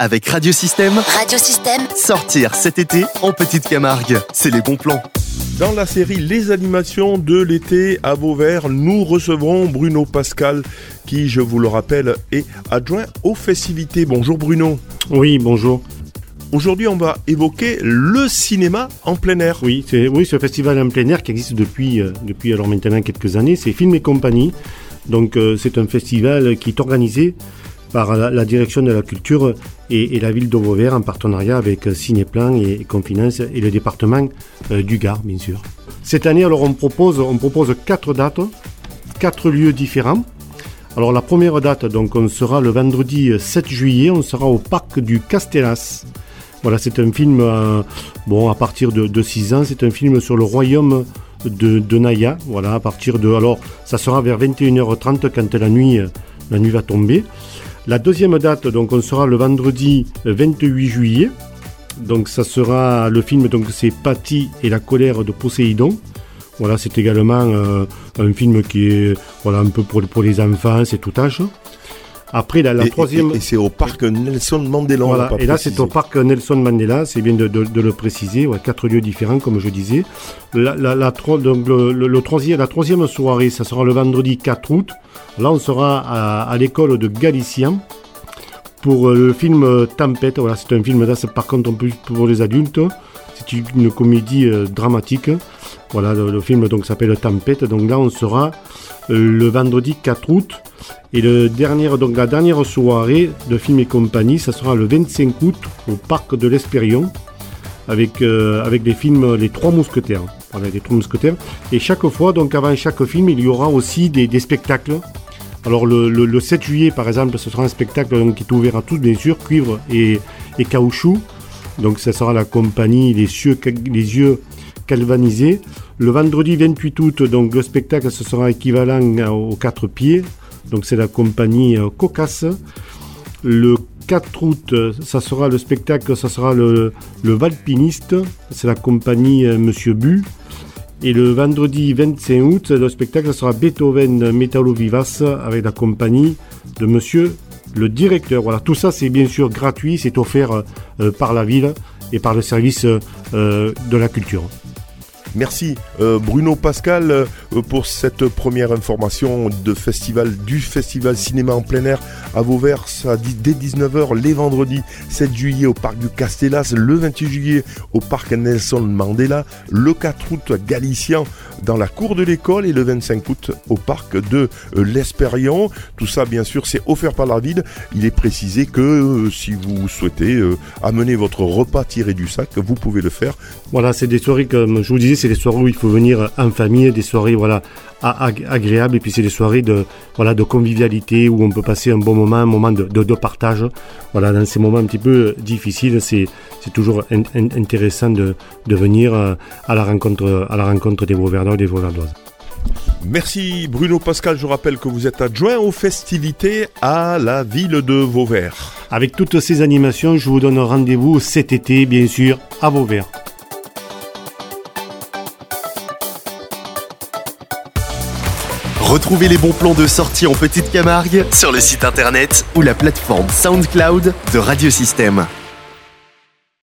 avec Radiosystème. Radiosystème. Sortir cet été en Petite Camargue, c'est les bons plans. Dans la série Les animations de l'été à Vauvert, nous recevrons Bruno Pascal, qui, je vous le rappelle, est adjoint aux festivités. Bonjour Bruno. Oui, bonjour. Aujourd'hui, on va évoquer le cinéma en plein air. Oui, c'est oui, ce festival en plein air qui existe depuis, euh, depuis alors maintenant quelques années, c'est Film et Compagnie. Donc euh, c'est un festival qui est organisé par la, direction de la culture et, la ville de Vauvert en partenariat avec euh, Cinéplan et, Confinance et le département du Gard, bien sûr. Cette année, alors on propose, on propose quatre dates, quatre lieux différents. Alors la première date, donc on sera le vendredi 7 juillet, on sera au parc du Castellas. Voilà, c'est un film, euh, bon, à partir de, 6 ans, c'est un film sur le royaume de, Naya. Voilà, à partir de. Alors, ça sera vers 21h30 quand la nuit, la nuit va tomber. La deuxième date, donc, on sera le vendredi 28 juillet. Donc, ça sera le film, donc, c'est Patty et la colère de Poséidon. Voilà, c'est également euh, un film qui est voilà, un peu pour, pour les enfants, c'est tout âge. Après, la, troisième. Et, c'est au parc Nelson Mandela. Voilà, et là, c'est au parc Nelson Mandela, c'est bien de, le préciser. quatre lieux différents, comme je disais. La, la, donc le, troisième, la troisième soirée, ça sera le vendredi 4 août. Là, on sera à, l'école de Galicien pour euh, le film euh, Tempête. Voilà, c'est un film, là, par contre, plus pour les adultes. C'est une comédie euh, dramatique. Voilà, le, film donc s'appelle Tempête. Donc là, on sera le vendredi 4 août. Et le dernier, donc la dernière soirée de film et compagnie, ça sera le 25 août au parc de l'Espérion avec, euh, avec des films Les Trois Mousquetaires. Voilà, les Trois Mousquetaires. Et chaque fois, donc avant chaque film, il y aura aussi des, spectacles. Alors le, 7 juillet, par exemple, ce sera un spectacle donc, qui est ouvert à tous, bien sûr, cuivre et, et caoutchouc. Donc ça sera la compagnie Les Yeux, les yeux Le vendredi 28 août, donc le spectacle, ce sera équivalent aux quatre pieds donc c'est la compagnie euh, Cocasse. Le 4 août, ça sera le spectacle, ça sera le, Valpiniste, c'est la compagnie euh, Monsieur Bu. Et le vendredi 25 août, le spectacle sera Beethoven Metallo Vivas avec la compagnie de Monsieur le directeur. Voilà, tout ça c'est bien sûr gratuit, c'est offert euh, par la ville et par le service de la culture. Merci euh, Bruno Pascal euh, pour cette première information de festival du festival cinéma en plein air à Vauvert dès 19h les vendredis 7 juillet au parc du Castellas, le 28 juillet au parc Nelson Mandela, le 4 août Galicien dans la cour de l'école et le 25 août au parc de euh, l'Espérion. Tout ça bien sûr c'est offert par la ville. Il est précisé que si vous souhaitez amener votre repas tiré du sac, vous pouvez le faire. Voilà, c'est des soirées comme je vous disais c'est des soirées où il faut venir en famille, des soirées voilà agréables et puis c'est des soirées de voilà de convivialité où on peut passer un bon moment, un moment de, partage. Voilà, dans ces moments un petit peu difficiles, c'est toujours intéressant de, de venir euh, à la rencontre à la rencontre des Et. Merci Bruno Pascal, je rappelle que vous êtes adjoint aux festivités à la ville de Vauvert. Avec toutes ces animations, je vous donne rendez-vous cet été, bien sûr, à Vauvert. Retrouvez les bons plans de sortie en Petite Camargue sur le site internet ou la plateforme SoundCloud de Radiosystème.